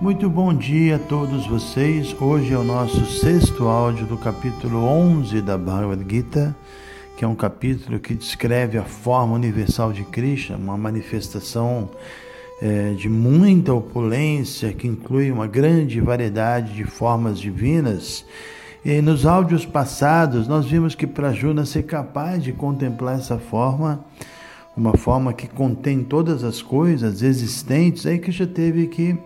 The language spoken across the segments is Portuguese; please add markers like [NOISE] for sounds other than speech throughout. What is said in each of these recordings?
Muito bom dia a todos vocês. Hoje é o nosso sexto áudio do capítulo 11 da Bhagavad Gita, que é um capítulo que descreve a forma universal de Krishna, uma manifestação é, de muita opulência que inclui uma grande variedade de formas divinas. E nos áudios passados, nós vimos que para Juna ser capaz de contemplar essa forma, uma forma que contém todas as coisas existentes, aí que já teve que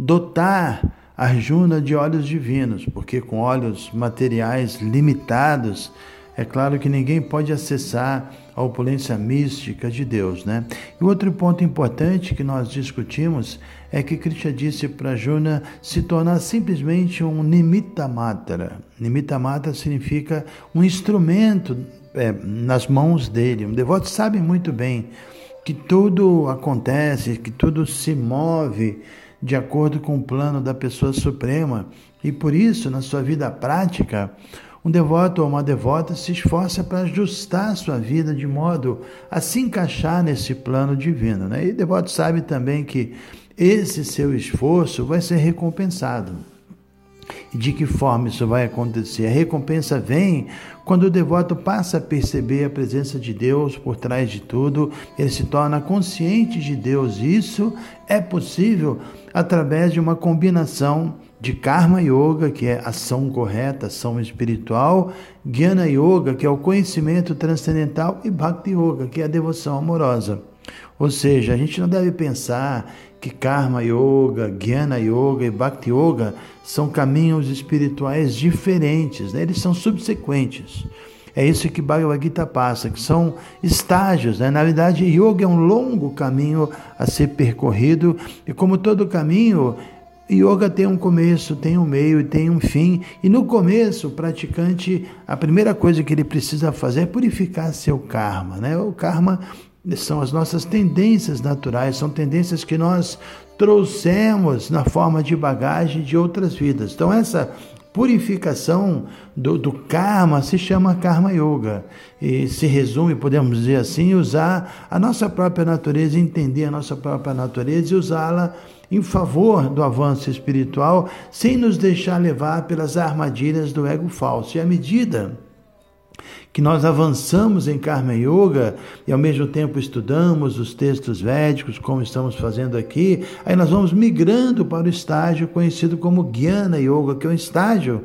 dotar Arjuna de olhos divinos, porque com olhos materiais limitados, é claro que ninguém pode acessar a opulência mística de Deus, né? E outro ponto importante que nós discutimos é que Krishna disse para Arjuna se tornar simplesmente um nimitta matra. Nimitta matra significa um instrumento é, nas mãos dele. Um devoto sabe muito bem que tudo acontece, que tudo se move de acordo com o plano da pessoa suprema. E por isso, na sua vida prática, um devoto ou uma devota se esforça para ajustar a sua vida de modo a se encaixar nesse plano divino. Né? E o devoto sabe também que esse seu esforço vai ser recompensado. E de que forma isso vai acontecer? A recompensa vem quando o devoto passa a perceber a presença de Deus por trás de tudo, ele se torna consciente de Deus. Isso é possível através de uma combinação de Karma Yoga, que é ação correta, ação espiritual, Jnana Yoga, que é o conhecimento transcendental, e Bhakti Yoga, que é a devoção amorosa. Ou seja, a gente não deve pensar que Karma Yoga, Jnana Yoga e Bhakti Yoga são caminhos espirituais diferentes, né? eles são subsequentes. É isso que Bhagavad Gita passa, que são estágios. Né? Na verdade, yoga é um longo caminho a ser percorrido, e como todo caminho, yoga tem um começo, tem um meio e tem um fim. E no começo, o praticante, a primeira coisa que ele precisa fazer é purificar seu karma. Né? O karma são as nossas tendências naturais, são tendências que nós trouxemos na forma de bagagem de outras vidas. Então, essa purificação do, do, karma se chama karma yoga e se resume, podemos dizer assim, usar a nossa própria natureza, entender a nossa própria natureza e usá-la em favor do avanço espiritual, sem nos deixar levar pelas armadilhas do ego falso. E à medida que nós avançamos em Karma Yoga e ao mesmo tempo estudamos os textos védicos, como estamos fazendo aqui, aí nós vamos migrando para o estágio conhecido como Jnana Yoga, que é um estágio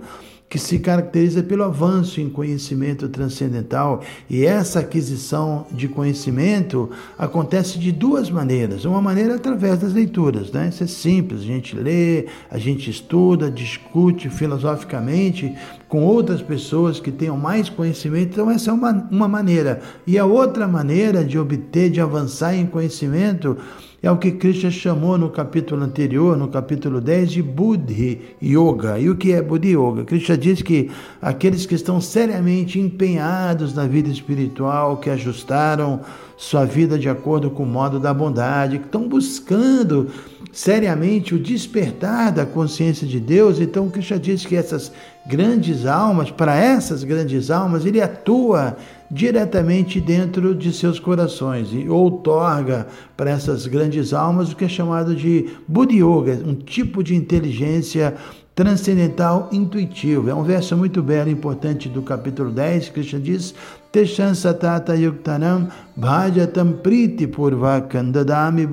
que se caracteriza pelo avanço em conhecimento transcendental. E essa aquisição de conhecimento acontece de duas maneiras. Uma maneira é através das leituras, né? Isso é simples, a gente lê, a gente estuda, discute filosoficamente com outras pessoas que tenham mais conhecimento. Então, essa é uma, uma maneira. E a outra maneira de obter, de avançar em conhecimento, é o que Krishna chamou no capítulo anterior, no capítulo 10, de Buddhi Yoga. E o que é Buddhi Yoga? Krishna diz que aqueles que estão seriamente empenhados na vida espiritual, que ajustaram sua vida de acordo com o modo da bondade, que estão buscando seriamente o despertar da consciência de Deus. Então, Krishna diz que essas grandes almas, para essas grandes almas, ele atua diretamente dentro de seus corações e outorga para essas grandes almas o que é chamado de Buddhi Yoga, um tipo de inteligência transcendental intuitivo. É um verso muito belo e importante do capítulo 10, Krishna diz: Teshan satata yuktanam bhajatam priti purvakam dadami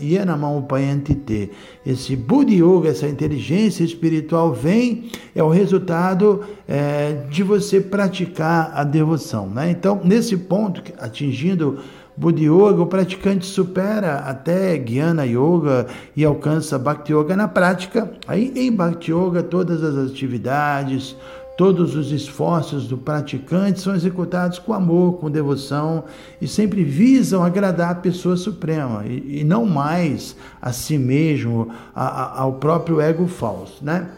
yenamam te. Esse buddhi yoga, essa inteligência espiritual vem, é o resultado é, de você praticar a devoção. Né? Então, nesse ponto, atingindo Buddha Yoga, o praticante supera até Jnana Yoga e alcança Bhakti Yoga na prática. Aí em Bhakti Yoga todas as atividades, Todos os esforços do praticante são executados com amor, com devoção e sempre visam agradar a pessoa suprema e, e não mais a si mesmo, a, a, ao próprio ego falso, né?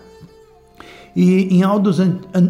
E em áudios,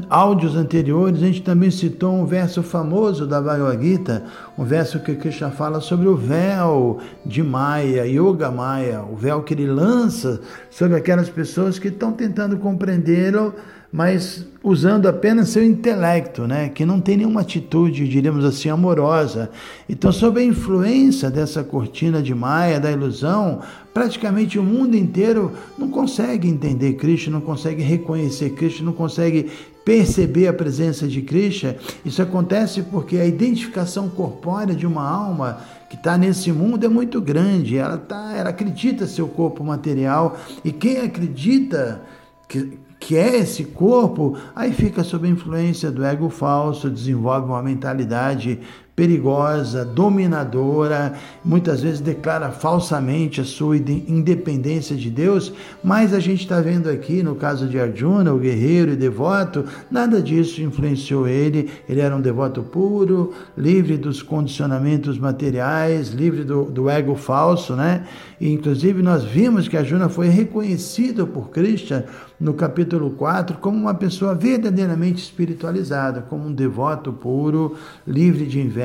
áudios anteriores a gente também citou um verso famoso da Bhagavad Gita, um verso que Krishna fala sobre o véu de Maya, Yoga Maya, o véu que ele lança sobre aquelas pessoas que estão tentando compreendê-lo mas usando apenas seu intelecto, né? que não tem nenhuma atitude, diríamos assim, amorosa. Então, sob a influência dessa cortina de Maia, da ilusão, praticamente o mundo inteiro não consegue entender Cristo, não consegue reconhecer Cristo, não consegue perceber a presença de Cristo. Isso acontece porque a identificação corpórea de uma alma que está nesse mundo é muito grande. Ela, tá, ela acredita seu corpo material e quem acredita que que é esse corpo, aí fica sob a influência do ego falso, desenvolve uma mentalidade perigosa, dominadora, muitas vezes declara falsamente a sua independência de Deus, mas a gente está vendo aqui no caso de Arjuna, o guerreiro e devoto, nada disso influenciou ele, ele era um devoto puro, livre dos condicionamentos materiais, livre do, do ego falso, né? E, inclusive nós vimos que Arjuna foi reconhecido por Krishna no capítulo 4 como uma pessoa verdadeiramente espiritualizada, como um devoto puro, livre de inveja,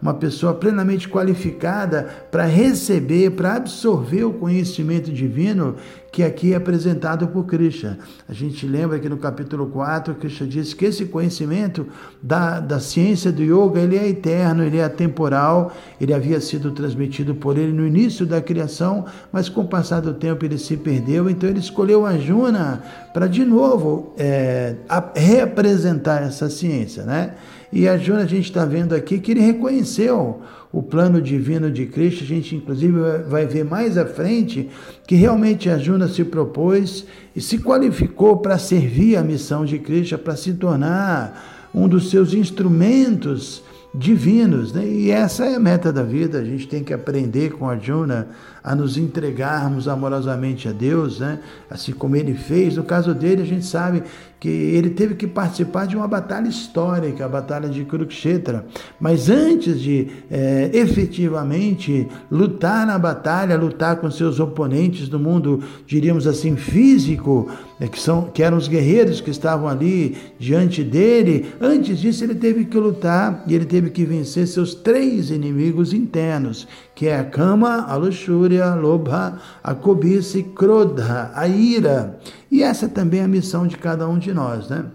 uma pessoa plenamente qualificada para receber, para absorver o conhecimento divino que aqui é apresentado por Krishna. A gente lembra que no capítulo 4, Krishna diz que esse conhecimento da, da ciência do yoga, ele é eterno, ele é atemporal, ele havia sido transmitido por ele no início da criação, mas com o passar do tempo ele se perdeu, então ele escolheu Arjuna para de novo é, reapresentar essa ciência, né? E a Juna, a gente está vendo aqui que ele reconheceu o plano divino de Cristo. A gente, inclusive, vai ver mais à frente que realmente a Juna se propôs e se qualificou para servir a missão de Cristo, para se tornar um dos seus instrumentos divinos. Né? E essa é a meta da vida. A gente tem que aprender com a Juna a nos entregarmos amorosamente a Deus, né? assim como ele fez. No caso dele, a gente sabe que ele teve que participar de uma batalha histórica, a Batalha de Kurukshetra. Mas antes de é, efetivamente lutar na batalha, lutar com seus oponentes do mundo, diríamos assim, físico, né, que, são, que eram os guerreiros que estavam ali diante dele, antes disso ele teve que lutar e ele teve que vencer seus três inimigos internos, que é a cama, a luxúria, a lobha, a cobiça e krodha, a ira. E essa também é a missão de cada um de nós, né?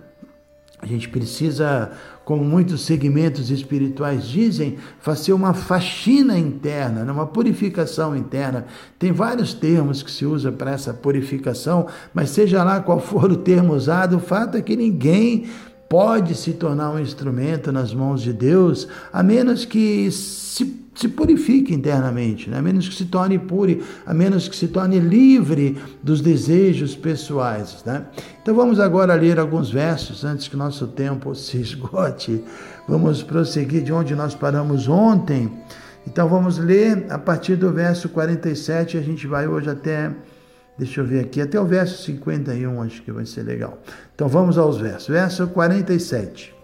A gente precisa, como muitos segmentos espirituais dizem, fazer uma faxina interna, né? uma purificação interna. Tem vários termos que se usa para essa purificação, mas seja lá qual for o termo usado, o fato é que ninguém pode se tornar um instrumento nas mãos de Deus, a menos que se se purifique internamente, né? a menos que se torne pure, a menos que se torne livre dos desejos pessoais. Né? Então vamos agora ler alguns versos antes que nosso tempo [LAUGHS] se esgote. Vamos prosseguir de onde nós paramos ontem. Então vamos ler a partir do verso 47, a gente vai hoje até, deixa eu ver aqui, até o verso 51, acho que vai ser legal. Então vamos aos versos. Verso 47.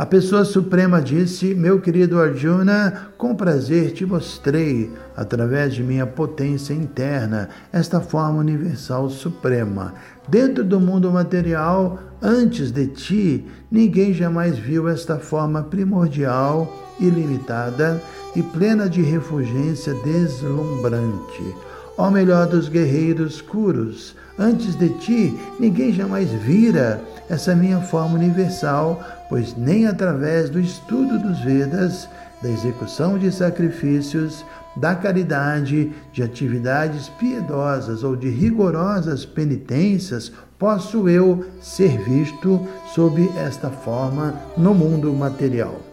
A pessoa suprema disse: Meu querido Arjuna, com prazer te mostrei, através de minha potência interna, esta forma universal suprema. Dentro do mundo material, antes de ti, ninguém jamais viu esta forma primordial, ilimitada e plena de refulgência deslumbrante. Ó melhor dos guerreiros curos, antes de ti, ninguém jamais vira essa minha forma universal pois nem através do estudo dos Vedas, da execução de sacrifícios, da caridade, de atividades piedosas ou de rigorosas penitências, posso eu ser visto sob esta forma no mundo material.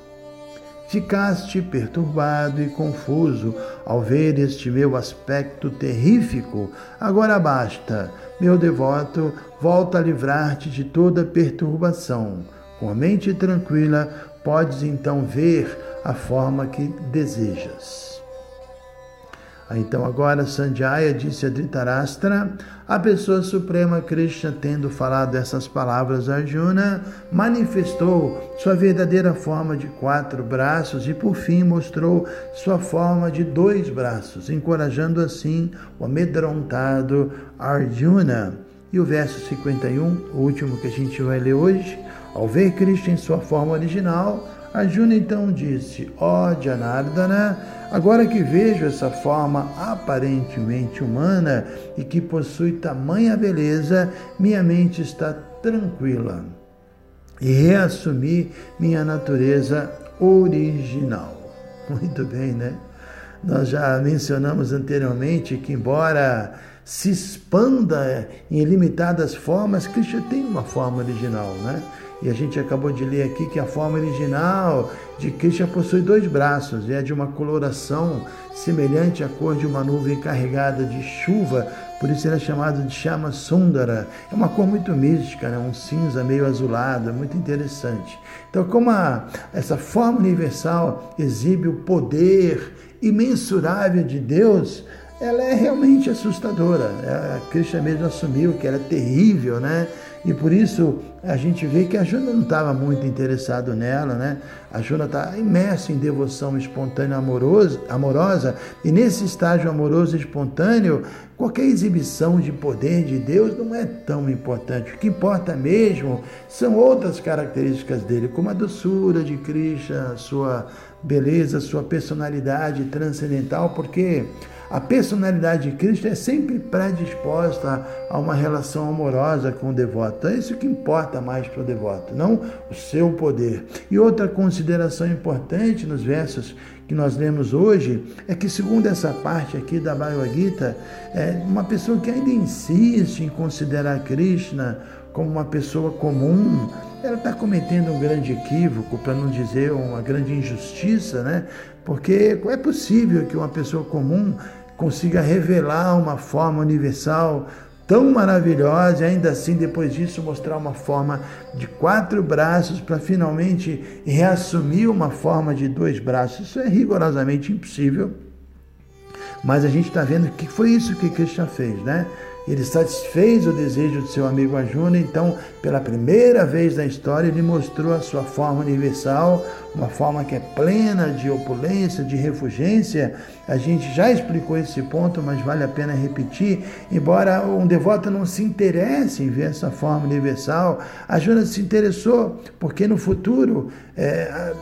Ficaste perturbado e confuso ao ver este meu aspecto terrífico. Agora basta, meu devoto, volta a livrar-te de toda perturbação com a mente tranquila, podes então ver a forma que desejas. Então agora Sanjaya disse a Dhritarashtra, a pessoa suprema Krishna, tendo falado essas palavras a Arjuna, manifestou sua verdadeira forma de quatro braços e por fim mostrou sua forma de dois braços, encorajando assim o amedrontado Arjuna. E o verso 51, o último que a gente vai ler hoje, ao ver Krishna em sua forma original, Arjuna então disse: Ó oh, Janardana, agora que vejo essa forma aparentemente humana e que possui tamanha beleza, minha mente está tranquila e reassumi minha natureza original. [LAUGHS] Muito bem, né? Nós já mencionamos anteriormente que, embora se expanda em ilimitadas formas, Krishna tem uma forma original, né? E a gente acabou de ler aqui que a forma original de Krishna possui dois braços e é de uma coloração semelhante à cor de uma nuvem carregada de chuva, por isso ele é chamado de Chama Sundara. É uma cor muito mística, né? um cinza meio azulado, é muito interessante. Então, como a, essa forma universal exibe o poder imensurável de Deus, ela é realmente assustadora. A Krishna mesmo assumiu que era terrível, né? E por isso a gente vê que a Juna não estava muito interessado nela, né? A Juna está imersa em devoção espontânea amorosa, amorosa, e nesse estágio amoroso espontâneo, qualquer exibição de poder de Deus não é tão importante. O que importa mesmo são outras características dele, como a doçura de Krishna, sua beleza, sua personalidade transcendental, porque a personalidade de Cristo é sempre predisposta a uma relação amorosa com o devoto. É isso que importa mais para o devoto, não o seu poder. E outra consideração importante nos versos que nós lemos hoje é que, segundo essa parte aqui da Bhagavad Gita, é uma pessoa que ainda insiste em considerar Krishna como uma pessoa comum, ela está cometendo um grande equívoco, para não dizer uma grande injustiça, né? Porque é possível que uma pessoa comum consiga revelar uma forma universal tão maravilhosa e ainda assim depois disso mostrar uma forma de quatro braços para finalmente reassumir uma forma de dois braços. Isso é rigorosamente impossível. Mas a gente está vendo que foi isso que Krishna fez, né? Ele satisfez o desejo de seu amigo Arjuna, então, pela primeira vez na história, ele mostrou a sua forma universal, uma forma que é plena de opulência, de refugência. A gente já explicou esse ponto, mas vale a pena repetir. Embora um devoto não se interesse em ver essa forma universal, Arjuna se interessou, porque no futuro, é,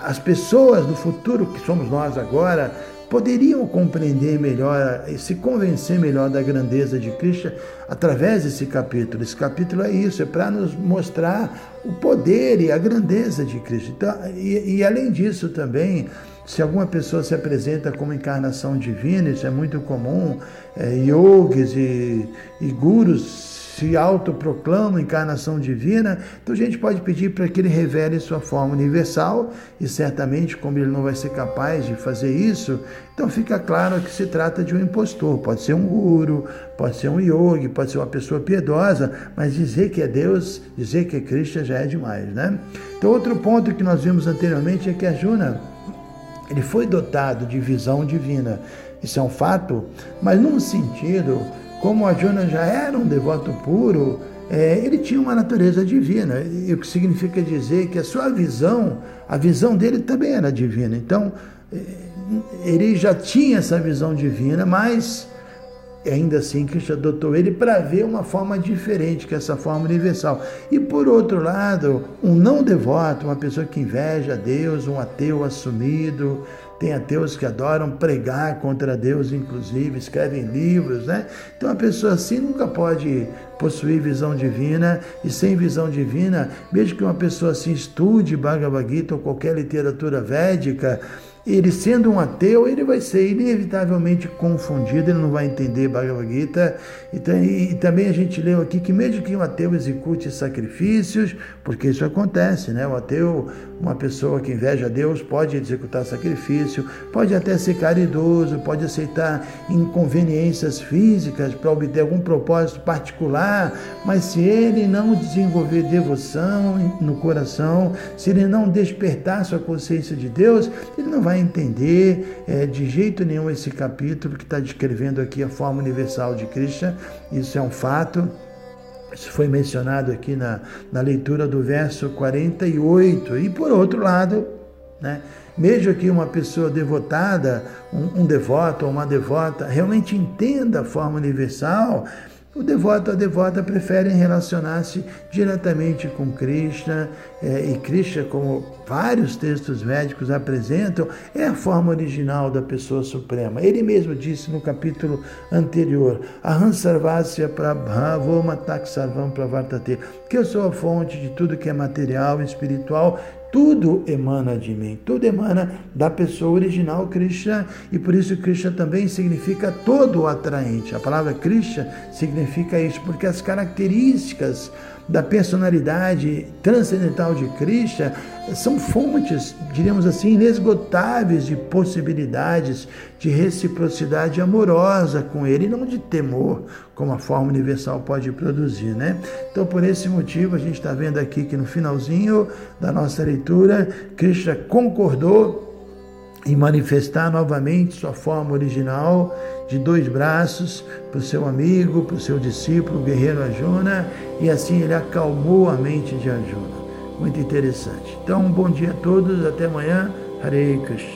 as pessoas do futuro, que somos nós agora, poderiam compreender melhor e se convencer melhor da grandeza de Cristo através desse capítulo. Esse capítulo é isso, é para nos mostrar o poder e a grandeza de Cristo. Então, e, e além disso também, se alguma pessoa se apresenta como encarnação divina, isso é muito comum, é, yogis e, e gurus se autoproclama encarnação divina, então a gente pode pedir para que ele revele sua forma universal e certamente, como ele não vai ser capaz de fazer isso, então fica claro que se trata de um impostor. Pode ser um guru, pode ser um yogi, pode ser uma pessoa piedosa, mas dizer que é Deus, dizer que é Cristo já é demais, né? Então, outro ponto que nós vimos anteriormente é que a Juna ele foi dotado de visão divina. Isso é um fato, mas num sentido como Arjuna já era um devoto puro, é, ele tinha uma natureza divina, e o que significa dizer que a sua visão, a visão dele também era divina. Então, é, ele já tinha essa visão divina, mas ainda assim Cristo adotou ele para ver uma forma diferente, que é essa forma universal. E por outro lado, um não devoto, uma pessoa que inveja Deus, um ateu assumido, tem ateus que adoram pregar contra Deus, inclusive, escrevem livros, né? Então, uma pessoa assim nunca pode possuir visão divina, e sem visão divina, mesmo que uma pessoa assim estude Bhagavad Gita ou qualquer literatura védica, ele sendo um ateu, ele vai ser inevitavelmente confundido, ele não vai entender Bhagavad Gita. E, e, também a gente leu aqui que mesmo que um ateu execute sacrifícios, porque isso acontece, né? O ateu, uma pessoa que inveja Deus, pode executar sacrifício, pode até ser caridoso, pode aceitar inconveniências físicas para obter algum propósito particular, mas se ele não desenvolver devoção no coração, se ele não despertar sua consciência de Deus, ele não vai entender é, de jeito nenhum esse capítulo que está descrevendo aqui a forma universal de Krishna. Isso é um fato. Isso foi mencionado aqui na, na leitura do verso 48. E por outro lado, né, mesmo que uma pessoa devotada, um, um devoto ou uma devota, realmente entenda a forma universal, o devoto ou a devota preferem relacionar-se diretamente com Krishna, é, e Krishna, como vários textos médicos apresentam, é a forma original da pessoa suprema. Ele mesmo disse no capítulo anterior, Aham Sarvasya Prabhavoma Taksarvam Pravartate, que eu sou a fonte de tudo que é material e espiritual tudo emana de mim, tudo emana da pessoa original Krishna, e por isso Krishna também significa todo atraente. A palavra Krishna significa isso, porque as características da personalidade transcendental de Krishna são fontes, diríamos assim, inesgotáveis de possibilidades de reciprocidade amorosa com ele, não de temor, como a forma universal pode produzir, né? Então, por esse motivo, a gente está vendo aqui que no finalzinho da nossa leitura, Krishna concordou em manifestar novamente sua forma original de dois braços para o seu amigo, para o seu discípulo, o guerreiro Arjuna, e assim ele acalmou a mente de Arjuna. Muito interessante. Então, um bom dia a todos, até amanhã. Hare Krishna.